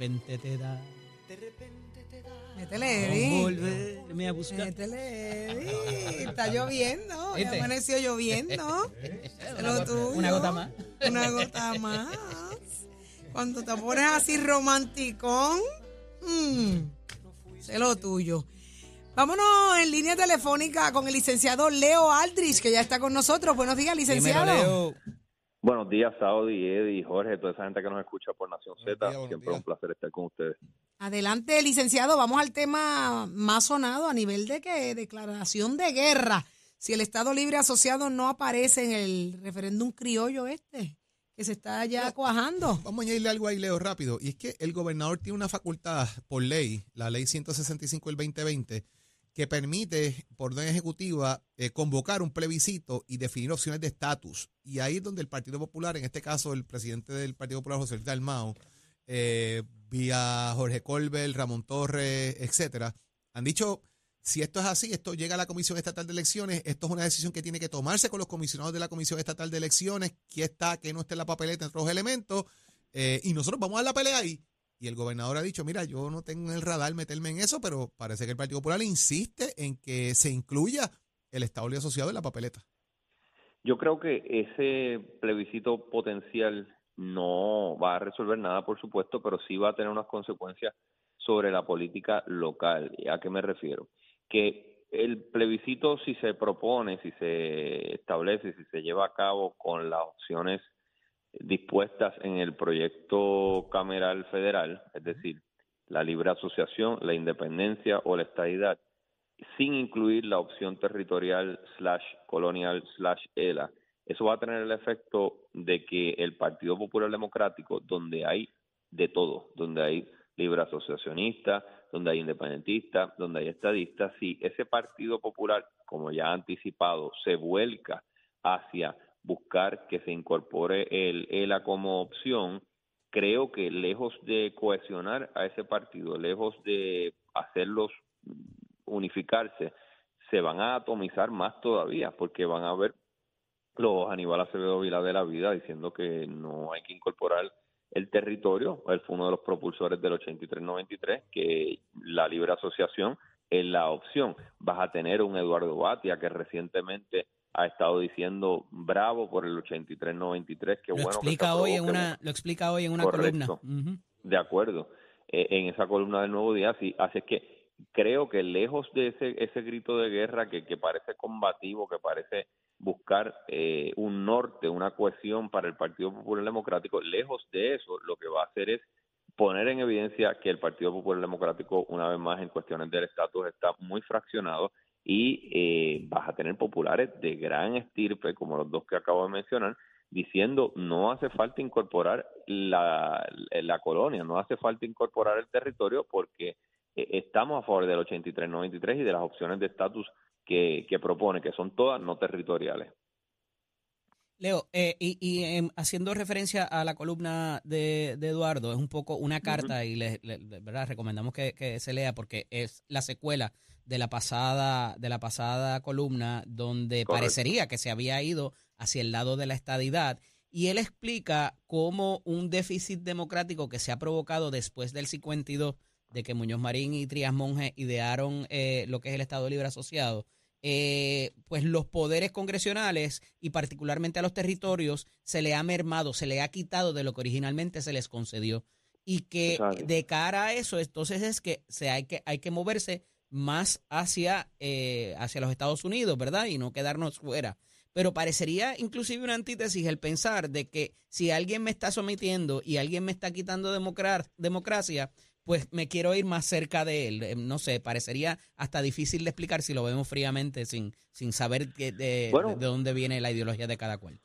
De repente te da Métele, Eddie. volverme a buscar. Métele, Eddie. Está lloviendo. Ya ¿Viste? amaneció lloviendo. Lo Una, tuyo. una gota más. Una gota más. Cuando te pones así romanticón, mm, sé lo tuyo. Vámonos en línea telefónica con el licenciado Leo Aldrich, que ya está con nosotros. Buenos días, Dímelo, licenciado. Leo. Buenos días, Saudi, Eddie, Jorge, toda esa gente que nos escucha por Nación Z. Siempre días. un placer estar con ustedes. Adelante, licenciado. Vamos al tema más sonado a nivel de que declaración de guerra. Si el Estado Libre Asociado no aparece en el referéndum criollo este, que se está ya cuajando. Vamos a añadirle algo ahí, Leo, rápido. Y es que el gobernador tiene una facultad por ley, la ley 165 del 2020, que permite, por orden ejecutiva, eh, convocar un plebiscito y definir opciones de estatus. Y ahí es donde el Partido Popular, en este caso el presidente del Partido Popular, José Luis Dalmao, eh, vía Jorge Colbert, Ramón Torres, etcétera, han dicho, si esto es así, esto llega a la Comisión Estatal de Elecciones, esto es una decisión que tiene que tomarse con los comisionados de la Comisión Estatal de Elecciones, qué está, qué no está en la papeleta, entre los elementos, eh, y nosotros vamos a la pelea ahí. Y el gobernador ha dicho, mira, yo no tengo en el radar meterme en eso, pero parece que el Partido Popular insiste en que se incluya el Estado Asociado en la papeleta. Yo creo que ese plebiscito potencial no va a resolver nada, por supuesto, pero sí va a tener unas consecuencias sobre la política local. ¿Y ¿A qué me refiero? Que el plebiscito, si se propone, si se establece, si se lleva a cabo con las opciones dispuestas en el proyecto cameral federal, es decir, la libre asociación, la independencia o la estadidad, sin incluir la opción territorial slash colonial slash ELA, eso va a tener el efecto de que el Partido Popular Democrático, donde hay de todo, donde hay libre asociacionistas, donde hay independentistas, donde hay estadistas, si ese Partido Popular, como ya anticipado, se vuelca hacia buscar que se incorpore el ELA como opción, creo que lejos de cohesionar a ese partido, lejos de hacerlos unificarse, se van a atomizar más todavía, porque van a ver los Aníbal Acevedo Vila de la vida diciendo que no hay que incorporar el territorio, él fue uno de los propulsores del 83-93, que la libre asociación es la opción. Vas a tener un Eduardo Batia que recientemente ha estado diciendo bravo por el 83-93, que Lo bueno que explica hoy en que una, lo explica hoy en una Correcto. columna. De acuerdo, eh, en esa columna del Nuevo Día, sí, así es que creo que lejos de ese, ese grito de guerra que, que parece combativo, que parece buscar eh, un norte, una cohesión para el Partido Popular Democrático, lejos de eso, lo que va a hacer es poner en evidencia que el Partido Popular Democrático, una vez más, en cuestiones del estatus, está muy fraccionado y eh, vas a tener populares de gran estirpe, como los dos que acabo de mencionar, diciendo no hace falta incorporar la, la colonia, no hace falta incorporar el territorio porque eh, estamos a favor del 83-93 y de las opciones de estatus que, que propone, que son todas no territoriales. Leo, eh, y, y, em, haciendo referencia a la columna de, de Eduardo, es un poco una carta y le, ¿verdad? recomendamos que, que se lea porque es la secuela de la pasada de la pasada columna donde Correcto. parecería que se había ido hacia el lado de la estadidad y él explica cómo un déficit democrático que se ha provocado después del 52 de que Muñoz Marín y Trías Monge idearon eh, lo que es el Estado Libre Asociado, eh, pues los poderes congresionales y particularmente a los territorios se le ha mermado, se le ha quitado de lo que originalmente se les concedió. Y que Exacto. de cara a eso, entonces es que, se hay, que hay que moverse más hacia, eh, hacia los Estados Unidos, ¿verdad? Y no quedarnos fuera. Pero parecería inclusive una antítesis el pensar de que si alguien me está sometiendo y alguien me está quitando democra- democracia, pues me quiero ir más cerca de él. Eh, No sé, parecería hasta difícil de explicar si lo vemos fríamente sin, sin saber que- de, Bueno. de- de dónde viene la ideología de cada cual.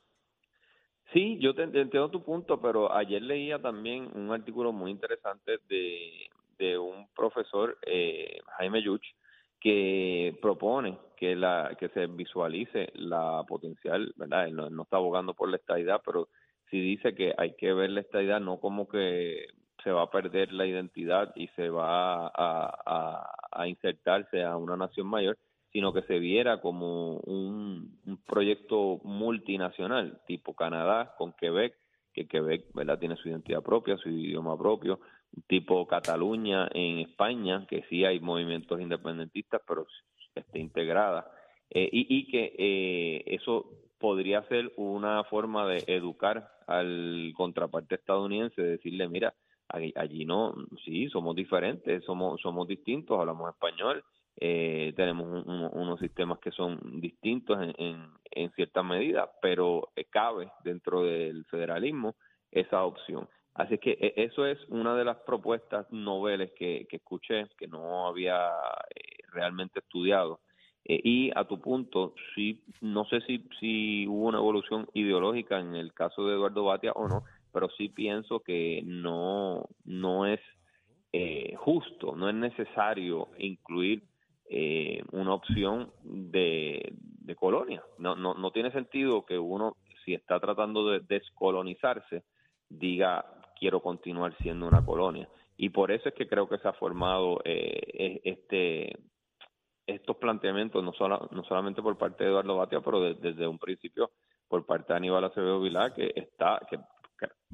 Sí, yo te, entiendo tu punto, pero ayer leía también un artículo muy interesante de, de un profesor, eh, Jaime Yuch, que propone que la que se visualice la potencial, ¿verdad? Él no, no está abogando por la estadidad, pero sí dice que hay que ver la estadidad no como que se va a perder la identidad y se va a, insertarse a una nación mayor, sino que se viera como un, proyecto multinacional, tipo Canadá con Quebec, que Quebec ¿verdad? tiene su identidad propia, su idioma propio, tipo Cataluña en España, que sí hay movimientos independentistas, pero esté integrada, eh, y, y que eh, eso podría ser una forma de educar al contraparte estadounidense, decirle, mira, allí, no, sí, somos diferentes, somos, somos distintos, hablamos español, eh, tenemos un- un- unos sistemas que son distintos en, en, cierta medida, pero eh, cabe dentro del federalismo esa opción. Así que eh, eso es una de las propuestas noveles que, que escuché, que no había eh, realmente estudiado. Eh, y a tu punto, sí, no sé si, si hubo una evolución ideológica en el caso de Eduardo Batia o no, pero sí pienso que no, no es eh, justo, no es necesario incluir eh, una opción de, de colonia. No, no, no tiene sentido que uno, si está tratando de descolonizarse, diga quiero continuar siendo una colonia. Y por eso es que creo que se ha formado eh, e- este estos planteamientos, no, sola- no solamente por parte de Eduardo Batia, pero de- desde un principio por parte de Aníbal Acevedo Vilá, que está, que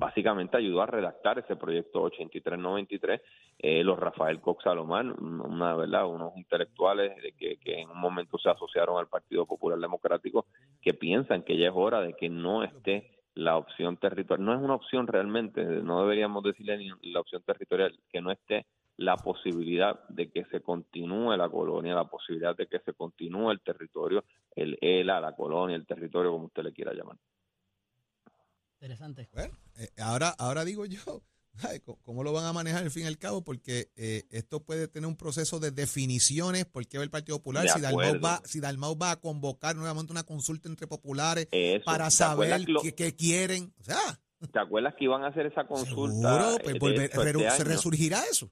básicamente ayudó a redactar ese proyecto 8393, eh, los Rafael Cox Salomán, una verdad, unos intelectuales que, que en un momento se asociaron al Partido Popular Democrático, que piensan que ya es hora de que no esté la opción territorial, no es una opción realmente, no deberíamos decirle ni la opción territorial, que no esté la posibilidad de que se continúe la colonia, la posibilidad de que se continúe el territorio, el ELA, la colonia, el territorio, como usted le quiera llamar. Interesante. Bueno, eh, ahora, ahora digo yo, ay, ¿cómo- ¿cómo lo van a manejar al fin y al cabo? Porque eh, esto puede tener un proceso de definiciones, porque va el Partido Popular, si Dalmau, va, si Dalmau va a convocar nuevamente una consulta entre populares Eso, para ¿te saber lo- qué, qué quieren. O sea, ¿Te acuerdas que iban a hacer esa consulta? seguro, eh, pues, volver- este se año? resurgirá eso.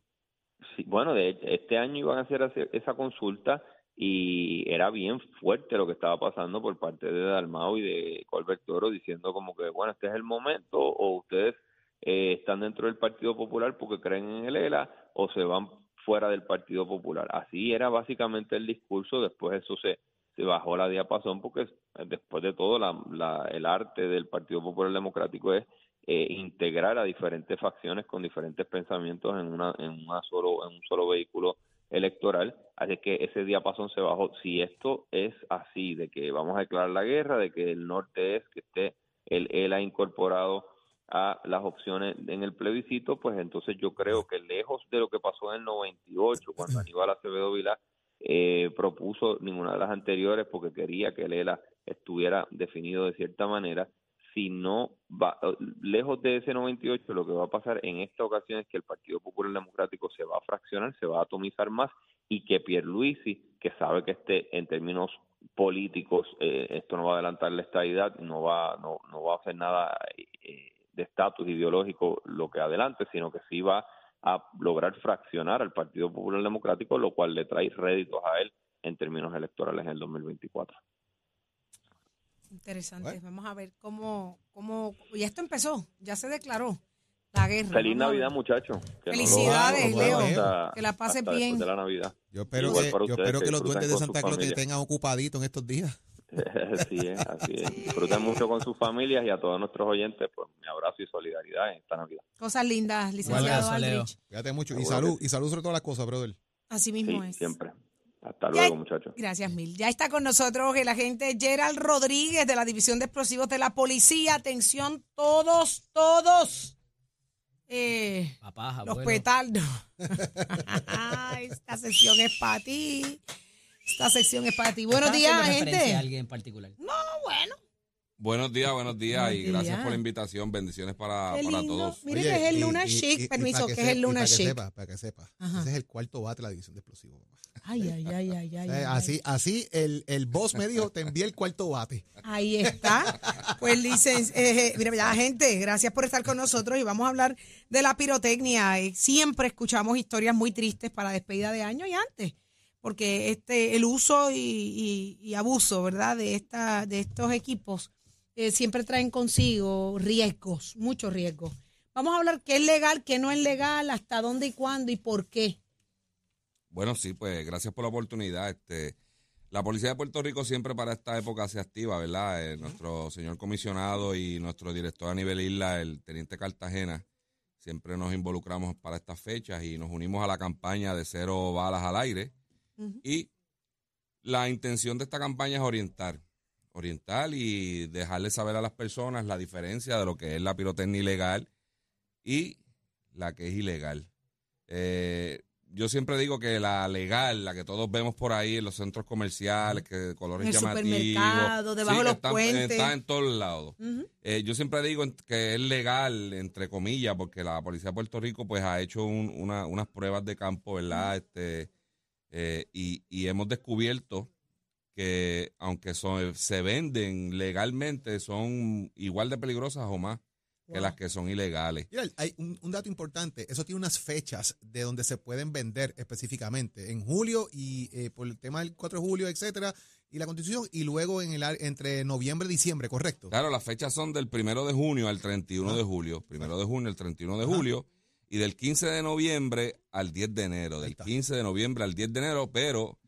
Sí, bueno, de hecho, este año iban a hacer esa consulta y era bien fuerte lo que estaba pasando por parte de Dalmau y de Colbert Toro diciendo como que, bueno, este es el momento o ustedes eh, están dentro del Partido Popular porque creen en el ELA o se van fuera del Partido Popular. Así era básicamente el discurso, después eso se, se bajó la diapasón porque después de todo la, la- el arte del Partido Popular Democrático es eh, integrar a diferentes facciones con diferentes pensamientos en una en una solo en un solo vehículo electoral. Así que ese diapasón se bajó. Si esto es así de que vamos a declarar la guerra de que el norte es que esté él ha incorporado a las opciones en el plebiscito pues entonces yo creo que lejos de lo que pasó en el 98 cuando Aníbal Acevedo Vilá eh, propuso ninguna de las anteriores porque quería que el ELA estuviera definido de cierta manera si no va lejos de ese 98 lo que va a pasar en esta ocasión es que el Partido Popular Democrático se va a fraccionar, se va a atomizar más y que Pierluisi, que sabe que este en términos políticos eh, esto no va a adelantar la estabilidad, no va no, no va a hacer nada eh, de estatus ideológico lo que adelante, sino que sí va a lograr fraccionar al Partido Popular Democrático, lo cual le trae réditos a él en términos electorales en el 2024. Interesante. Bueno. Vamos a ver cómo, cómo. Y esto empezó, ya se declaró la guerra. Feliz. Navidad, muchachos. Felicidades, no Leo. hasta- Que la pases hasta bien. de la Navidad. Yo espero Igual que, yo espero que que los duendes de Santa Claus te tengan ocupadito en estos días. así es, así es. Disfruten mucho con sus familias y a todos nuestros oyentes, pues mi abrazo y solidaridad en esta Navidad. Cosas lindas, licenciado. Aldrich. Cuídate mucho. Y salud, y salud sobre todas las cosas, brother. Así Sí, mismo es. siempre. Hasta Ya- luego, muchachos. Gracias, Mil. Ya está con nosotros el agente Gerald Rodríguez de la División de Explosivos de la Policía. Atención, todos, todos. Eh, Papá, los petardos. Esta sección es para ti. Esta sección es para ti. Buenos ¿Estás días, gente. a alguien en particular? No, bueno. Buenos días, buenos días y gracias por la invitación. Bendiciones para, Qué para lindo. todos. Mire que es el y- Luna y- Chic, y- y permiso, que es el Luna para que Chic. sepa, para que sepa. Ajá. Ese es el cuarto bate de la división de explosivos. Ay, ay, ay, ay, ay. Ay. así, así el, el boss me dijo, te envié el cuarto bate. Ahí está. Pues, licen eh, mira, ya, gente, gracias por estar con nosotros y vamos a hablar de la pirotecnia. Eh, Siempre escuchamos historias muy tristes para despedida de año y antes, porque este el uso y, y- y abuso, ¿verdad? De esta de estos equipos eh, siempre traen consigo riesgos, muchos riesgos. Vamos a hablar qué es legal, qué no es legal, hasta dónde y cuándo y por qué. Bueno, sí, pues gracias por la oportunidad. Este, la Policía de Puerto Rico siempre para esta época se activa, ¿verdad? Eh, nuestro señor comisionado y nuestro director a nivel isla, el teniente Cartagena, siempre nos involucramos para estas fechas y nos unimos a la campaña de cero balas al aire. Y la intención de esta campaña es orientar, orientar y dejarle saber a las personas la diferencia de lo que es la pirotecnia ilegal y la que es ilegal. Eh, yo siempre digo que la legal, la que todos vemos por ahí en los centros comerciales, que de colores el llamativos, supermercado, debajo de los puentes. Está en todos lados. Eh, yo siempre digo que es legal, entre comillas, porque la Policía de Puerto Rico pues ha hecho un- una- unas pruebas de campo, ¿verdad? Este, eh, y, y hemos descubierto que aunque son, se venden legalmente, son igual de peligrosas o más que las que son ilegales. Mira, hay un, un dato importante, eso tiene unas fechas de donde se pueden vender específicamente, en julio y eh, por el tema del 4 de julio, etcétera, y la constitución, y luego en el ar- entre noviembre y diciembre, ¿correcto? Claro, las fechas son del primero de junio al 31 de julio. Primero de junio al 31 de julio. Y del 15 de noviembre al 10 de enero. Del está. 15 de noviembre al 10 de enero. Pero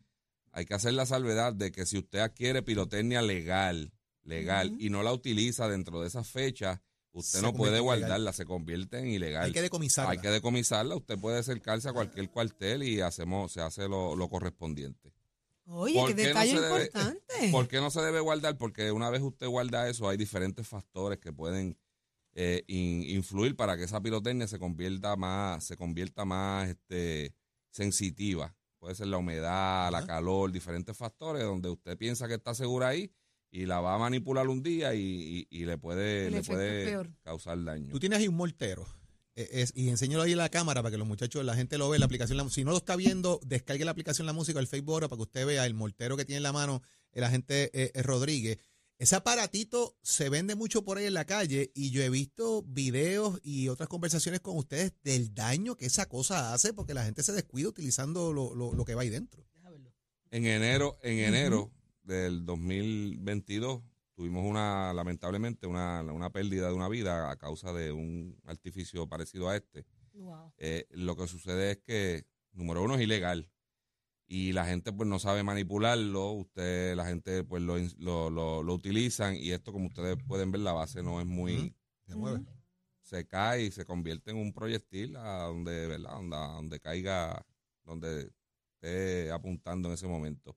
hay que hacer la salvedad de que si usted adquiere pirotecnia legal, legal, y no la utiliza dentro de esas fechas, usted Se no puede ilegal. guardarla, se convierte en ilegal. Hay que decomisarla. Hay que decomisarla. Usted puede acercarse a cualquier cuartel y hacemos, se hace lo, lo correspondiente. Oye, ¿Por qué no detalle debe- importante. ¿Por qué no se debe guardar? Porque una vez usted guarda eso, hay diferentes factores que pueden eh, in- influir para que esa pirotecnia se convierta más, se convierta más este, sensitiva. Puede ser la humedad, la calor, diferentes factores donde usted piensa que está segura ahí y la va a manipular un día y, y- y le puede, le puede causar daño. Tú tienes ahí un mortero. eh, es- y enséñalo ahí en la cámara para que los muchachos, la gente lo vea la aplicación. La- si no lo está viendo, descargue la aplicación La Música, el Facebook ahora, para que usted vea el mortero que tiene en la mano el agente eh, eh, Rodríguez. Ese aparatito se vende mucho por ahí en la calle y yo he visto videos y otras conversaciones con ustedes del daño que esa cosa hace porque la gente se descuida utilizando lo, lo- lo que va ahí dentro. En enero, en enero del 2022 tuvimos una, lamentablemente, una, una pérdida de una vida a causa de un artificio parecido a este. Wow. Eh, lo que sucede es que, número uno, es ilegal. Y la gente pues no sabe manipularlo, usted, la gente pues lo, lo, lo, lo utilizan y esto como ustedes pueden ver la base no es muy, Se mueve. se cae y se convierte en un proyectil a donde, ¿verdad? Donde, donde caiga, donde esté apuntando en ese momento.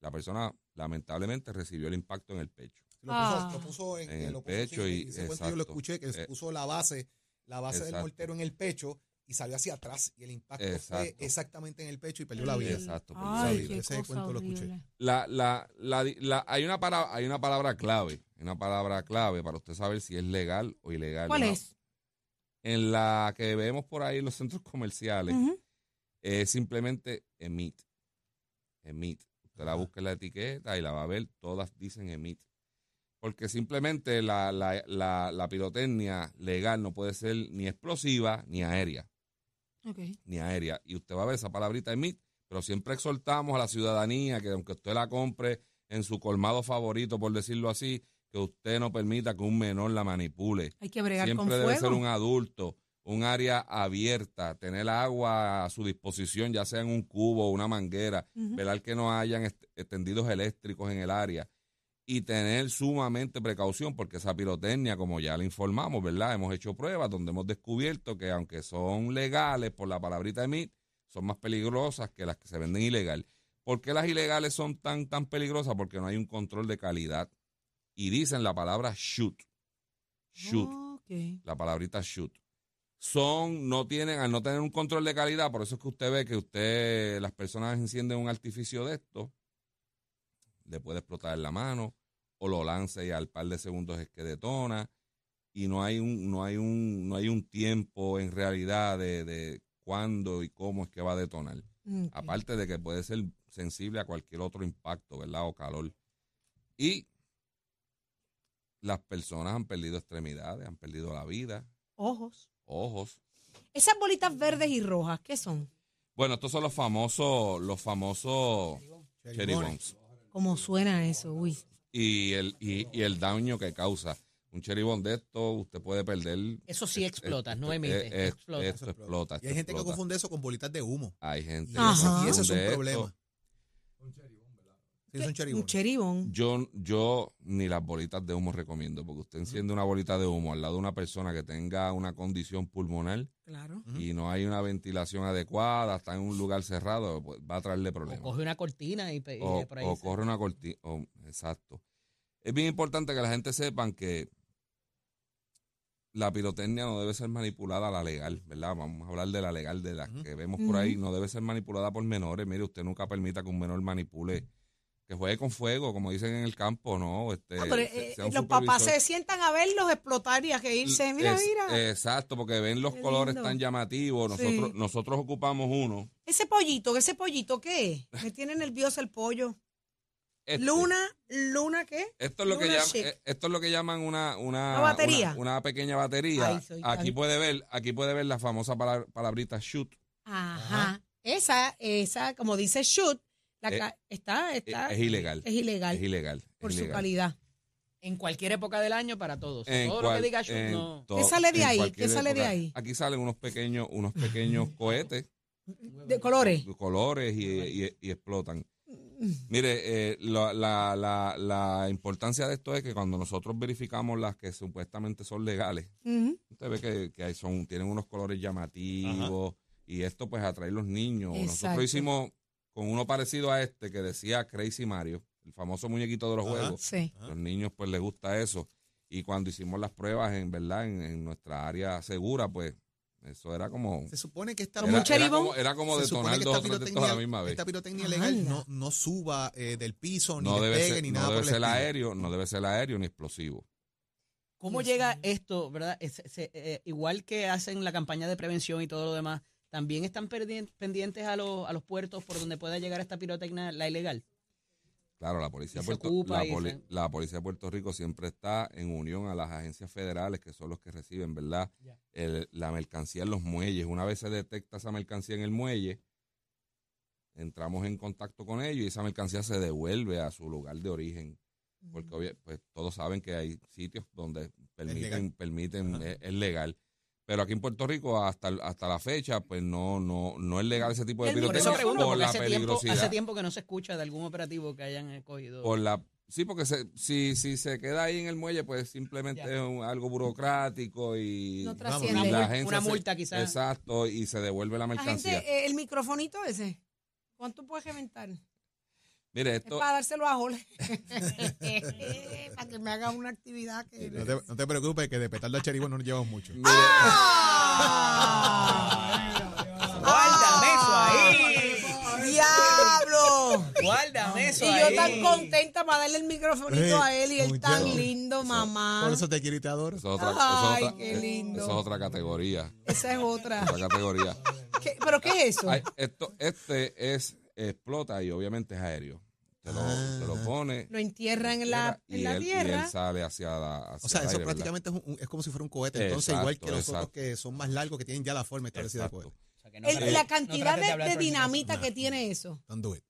La persona lamentablemente recibió el impacto en el pecho. Lo puso, Ah. lo puso en, En el lo puso, pecho y- ese yo lo escuché, que Eh, puso la base, la base del mortero en el pecho y salió hacia atrás y el impacto fue exactamente en el pecho y perdió la vida. Exacto, perdió la Ay, vida. Ese cuento lo escuché. horrible. La, la, la, la- hay, una para, hay una palabra clave, una palabra clave para usted saber si es legal o ilegal. ¿Cuál es? En la que vemos por ahí en los centros comerciales, es simplemente emit. Emit. Usted la busca en la etiqueta y la va a ver, todas dicen emit. Porque simplemente la, la, la, la pirotecnia legal no puede ser ni explosiva ni aérea. Ni aérea. Y usted va a ver esa palabrita emit, pero siempre exhortamos a la ciudadanía que aunque usted la compre en su colmado favorito, por decirlo así, que usted no permita que un menor la manipule. Hay que bregar Siempre con debe fuego. ser un adulto, un área abierta, tener agua a su disposición, ya sea en un cubo o una manguera, Ujú. velar que no hayan est- tendidos eléctricos en el área y tener sumamente precaución porque esa pirotecnia, como ya le informamos, ¿verdad? Hemos hecho pruebas donde hemos descubierto que aunque son legales por la palabrita emit, son más peligrosas que las que se venden ilegal. ¿Por qué las ilegales son tan, tan peligrosas? Porque no hay un control de calidad. Y dicen la palabra shoot. Shoot Ok. la palabrita shoot. Son, no tienen, al no tener un control de calidad, por eso es que usted ve que usted, las personas encienden un artificio de esto, le puede explotar en la mano, o lo lance y al par de segundos es que detona y no hay un no hay un no hay un tiempo en realidad de, de cuándo y cómo es que va a detonar. Aparte de que puede ser sensible a cualquier otro impacto, ¿verdad? O calor. Y las personas han perdido extremidades, han perdido la vida, Ojos. ojos. Esas bolitas verdes y rojas, ¿qué son? Bueno, estos son los famosos, los famosos cherry bombs. ¿Cómo suena eso? Uy. Y el, y, y el daño que causa. Un cherry bomb de esto, usted puede perder. Eso sí explota, no emite, eh, explota. Esto explota. Y hay esto gente que confunde eso con bolitas de humo. Hay gente que. Y ese es un esto. Es un cherry Un cheribón. Yo, yo ni las bolitas de humo recomiendo, porque usted enciende una bolita de humo al lado de una persona que tenga una condición pulmonar Claro. y no hay una ventilación adecuada, está en un lugar cerrado, pues, va a traerle O problemas. coge una cortina y, y O, por ahí o corre una cortina. exacto. Es bien importante que la gente sepan que la pirotecnia no debe ser manipulada a la legal, ¿verdad? Vamos a hablar de la legal, de las que vemos por ahí. No debe ser manipulada por menores. Mire, usted nunca permita que un menor manipule, que juegue con fuego, como dicen en el campo, ¿no? Este, Ah, pero, eh, los papás se sientan a verlos explotar y a reírse. Mira, Es- mira. Exacto, porque ven los Qué colores lindo. tan llamativos. Sí. Nosotros, nosotros ocupamos uno. Ese pollito, ese pollito, ¿qué es? Me tiene nervioso el pollo. Este. Luna, ¿Luna qué? Esto es lo que llaman, eh, esto es lo que llaman una una, ¿Una batería? una, una pequeña batería. Ay, aquí puede ver, aquí puede ver la famosa palabra- palabrita shoot. Ajá. Esa, esa, como dice shoot, la Eh, está, está, es ilegal. Es ilegal. Es ilegal. es por su ilegal. calidad. En cualquier época del año para todos. En Todo lo que diga en no. to- ¿Qué sale de ahí? ¿Qué sale de ahí? Aquí salen unos pequeños, unos pequeños cohetes De colores. de colores y, y- y explotan. Mire, eh, la, la, la, la importancia de esto es que cuando nosotros verificamos las que supuestamente son legales. Usted ve que, que son, tienen unos colores llamativos y esto pues atrae a los niños. Exacto. Nosotros hicimos con uno parecido a este que decía Crazy Mario, el famoso muñequito de los Ajá. juegos. Sí. Los niños pues les gusta eso. Y cuando hicimos las pruebas en verdad en, en nuestra área segura, pues eso era como... Se supone que esta Era, era como, era como detonar dos o a la misma vez. esta pirotecnia legal no, no suba eh, del piso, ni No debe despegue, ser, ni no nada debe por el ser aéreo, no debe ser aéreo ni explosivo. ¿Cómo llega esto, verdad? Es- eh, igual que hacen la campaña de prevención y todo lo demás, también están pendientes a los, a los puertos por donde pueda llegar esta pirotecnia, la ilegal. Claro, la policía, de Puerto, la, y poli- se- la policía de Puerto Rico siempre está en unión a las agencias federales, que son los que reciben, ¿verdad? El- la mercancía en los muelles. Una vez se detecta esa mercancía en el muelle, entramos en contacto con ellos y esa mercancía se devuelve a su lugar de origen. Porque pues, todos saben que hay sitios donde permiten, legal. permiten Ajá. es, es legal. Pero aquí en Puerto Rico, hasta, el- hasta la fecha, pues no, no, no es legal ese tipo de Por pirotecnia eso pregunto, por la hace tiempo, peligrosidad. hace tiempo que no se escucha de algún operativo que hayan cogido. Por la, sí, porque se, si, si se queda ahí en el muelle, pues simplemente Ya. es un- algo burocrático y, No trasciende. Una la mul- agencia una se- multa quizás. Exacto, y se devuelve la La mercancía. gente, eh, el microfonito ese, ¿cuánto puedes reventar? Mire, Es esto, para dárselo a Jorge. para que me haga una actividad que... No te, no te preocupes, que de petardo a cheribón no nos llevamos mucho. mire, ¡Guárdame eso ahí! ¡Diablo! ¡Guárdame Y yo ahí! tan contenta para darle el microfonito a él y él tan lindo, mamá. Por eso te quiero y te adoro. eso es otra, Ay, eso es otra- qué eh, lindo. eso es otra categoría. Esa es otra. Otra categoría. ¿Qué- ¿Pero qué es eso? Ay, esto, este es, explota y obviamente es aéreo. Te lo, te lo pone. Lo entierran en la, y en la él, y tierra. él sale hacia la hacia O sea, el eso aire, ¿verdad? prácticamente es, un- es como si fuera un cohete. Entonces, igual que Exacto, los otros que son más largos, que tienen ya la forma establecida de Exacto. cohete. O sea, que no El- trates- la cantidad de, dinamita que tiene eso. Don't do it.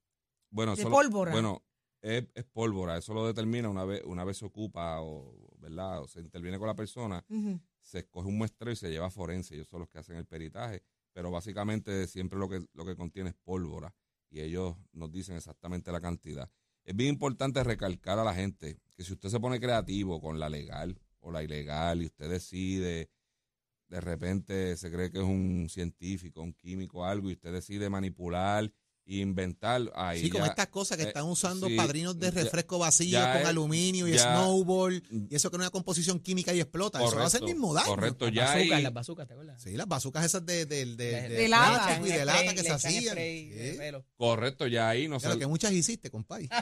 Bueno, De eso lo- pólvora. bueno, es, es pólvora. Eso lo determina una vez, una vez se ocupa o, ¿verdad? O se interviene con la persona, se escoge un muestreo y se lleva a forense. Ellos son los que hacen el peritaje. Pero básicamente siempre lo que, lo que contiene es pólvora. Y ellos nos dicen exactamente la cantidad. Es bien importante recalcar a la gente que si usted se pone creativo con la legal o la ilegal y usted decide, de repente se cree que es un científico, un químico, algo, y usted decide manipular inventar ahí. Sí, como ya- estas cosas que eh, están usando sí, padrinos de ya- refresco vacío ya con es- aluminio y ya- snowball, y eso que no es una composición química y explota. eso va a hacer el Correcto, mismo daño. Correcto, Las ya bazucas, hay- las bazucas, ¿te acuerdas? Sí, las bazucas esas de, de, de, de, De lata. plástico y de lata que se hacían. Sí. correcto, ya ahí no Claro, se- que muchas hiciste, compay.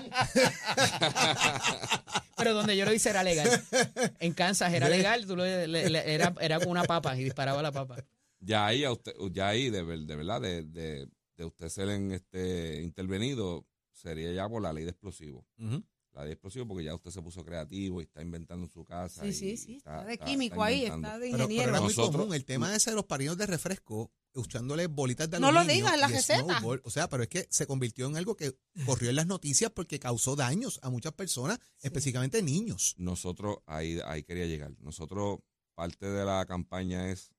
Pero donde yo lo hice era legal. En Kansas era legal, tú lo- le- le- era, era con una papa y disparaba la papa. ya ahí, ya ahí de verdad, de, de, de usted ser en este intervenido, sería ya por la ley de explosivos. Ujú. La ley de explosivos porque ya usted se puso creativo y está inventando en su casa. Sí, y sí, sí. Está, de está- químico está ahí, está de Pero, pero ingeniero. era muy Nosotros- común el tema ese de los padrinos de refresco, echándole bolitas de No lo aluminio digas en la receta. snowball. O sea, pero es que se convirtió en algo que corrió en las noticias porque causó daños a muchas personas, específicamente niños. Nosotros, ahí, ahí quería llegar. Nosotros, parte de la campaña es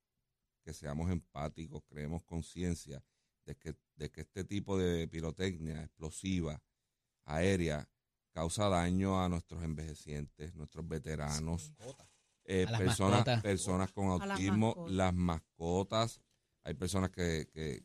que seamos empáticos, creemos conciencia de que, de que este tipo de pirotecnia explosiva, aérea, causa daño a nuestros envejecientes, nuestros veteranos, eh, personas, mascotas. personas con A las autismo, mascotas. las mascotas. Hay personas que, que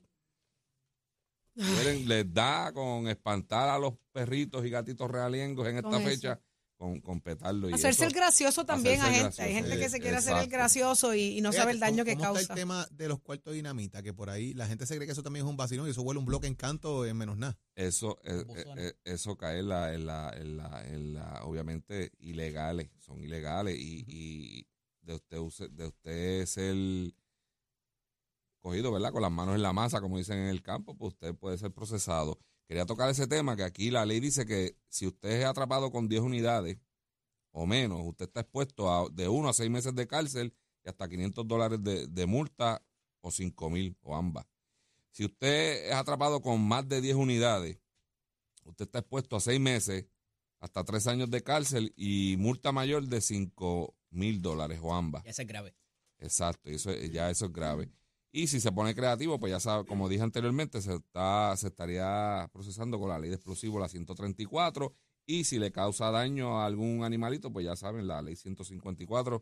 quieren- les da con espantar a los perritos y gatitos realiengos en esta eso. Con, con petarlo. Y Hacerse eso- el gracioso también a gente. Hay gracioso, gente que eh, se quiere hacer el exacto. gracioso y, y no sabe el Fíjate, daño ¿cómo- que cómo causa. está el tema de los cuartos de dinamita? Que por ahí la gente se cree que eso también es un vacilón y eso vuelve un bloque en canto en menos nada. Eso, eh, Buzones. eh, eh, eso cae en la, en la, en la, en la- obviamente, ilegales, son ilegales y, y de usted use- de usted ser cogido, ¿verdad? Con las manos en la masa, como dicen en el campo, pues usted puede ser procesado. Quería tocar ese tema que aquí la ley dice que si usted es atrapado con 10 unidades o menos, usted está expuesto a de 1 a 6 meses de cárcel y hasta 500 dólares de, de multa o 5 mil o ambas. Si usted es atrapado con más de 10 unidades, usted está expuesto a 6 meses, hasta 3 años de cárcel y multa mayor de 5 mil dólares o ambas. Ya ese es grave. Exacto, eso, ya eso es grave. Y si se pone creativo, pues ya sabe, como dije anteriormente, se, está, se estaría procesando con la ley de explosivos, la 134, y si le causa daño a algún animalito, pues ya saben, la ley 154,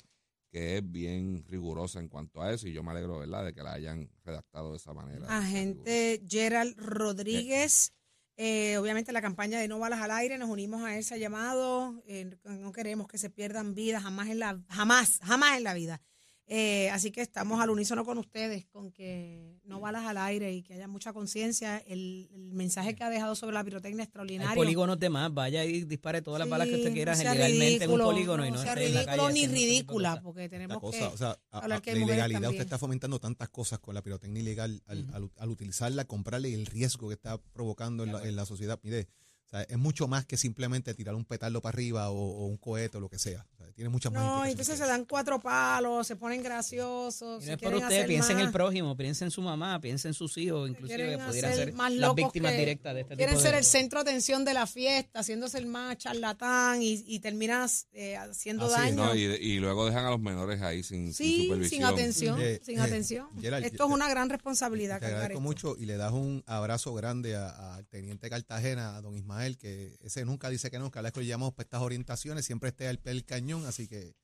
que es bien rigurosa en cuanto a eso, y yo me alegro, ¿verdad?, de que la hayan redactado de esa manera. Agente Gerald Rodríguez. eh, obviamente la campaña de No Balas al Aire, nos unimos a ese llamado. eh, no queremos que se pierdan vidas jamás en la, jamás, jamás en la vida. Eh, así que estamos al unísono con ustedes, con que no balas al aire y que haya mucha conciencia. El, el mensaje que ha dejado sobre la pirotecnia Hay extraordinario. polígonos de más. Vaya y dispare todas las Sí, balas que usted quiera no sea legalmente en un ridículo, polígono y no sea esté en la ridículo calle ni ridícula, porque tenemos cosa, que o sea, a- hablar a- que hay la ilegalidad, también. usted está fomentando tantas cosas con la pirotecnia ilegal al, al- al utilizarla, comprarla y el riesgo que está provocando en la, en la sociedad. Mire, o sea, es mucho más que simplemente tirar un petardo para arriba o, o un cohete o lo que sea. Tiene muchas más No, entonces se dan cuatro palos, se ponen graciosos. Y no es por quieren usted, hacer piensa en el prójimo, piensa en su mamá, piensa en sus hijos, inclusive quieren que pudieran ser más las víctimas que- directas de este Quieren tipo ser de el centro de atención de la fiesta, haciéndose el más charlatán y, y terminas eh, haciendo Así daño. No, y, y luego dejan a los menores ahí sin, sin sí, supervisión. sin atención, Eh, sin eh, atención. Gerald, Esto yo es una gran responsabilidad. Te agradezco esto. mucho y le das un abrazo grande a- al teniente Cartagena, a don Ismael, que ese nunca dice que no, cada vez que lo llamamos para estas orientaciones siempre esté al pie del cañón, así que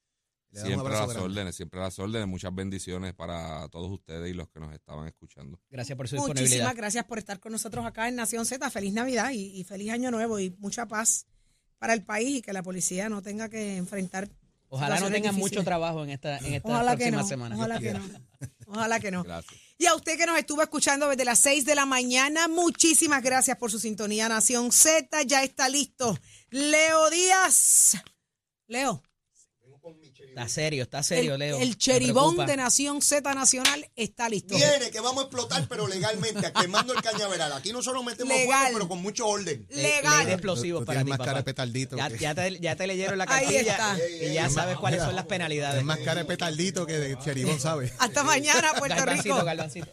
le damos un Siempre abrazo las grande. órdenes, siempre a las órdenes. Muchas bendiciones para todos ustedes y los que nos estaban escuchando. Gracias por su Muchísimas disponibilidad. gracias por estar con nosotros acá en Nación Z. Feliz Navidad y, y feliz Año Nuevo y mucha paz para el país y que la policía no tenga que enfrentar. Ojalá no tengan mucho trabajo en esta en estas Ojalá no. semanas. Ojalá que no. Ojalá que no. Gracias. Y a usted que nos estuvo escuchando desde las 6 de la mañana, muchísimas gracias por su sintonía. Nación Z ya está listo. Leo Díaz. Leo. Está serio, está serio, el, Leo. el cheribón de Nación Z Nacional está listo. Viene, que vamos a explotar, pero legalmente, quemando el cañaveral. Aquí nosotros metemos Legal. fuego, pero con mucho orden. Legal. De explosivos Tú para ti, más papá. cara petardito Ya, que- ya te, ya te leyeron la Ahí cartilla está. y ya sabes cuáles son las penalidades. Es más cara de petardito que de cheribón, ¿sabes? Hasta mañana, Puerto Galvancito, Rico. galvancito.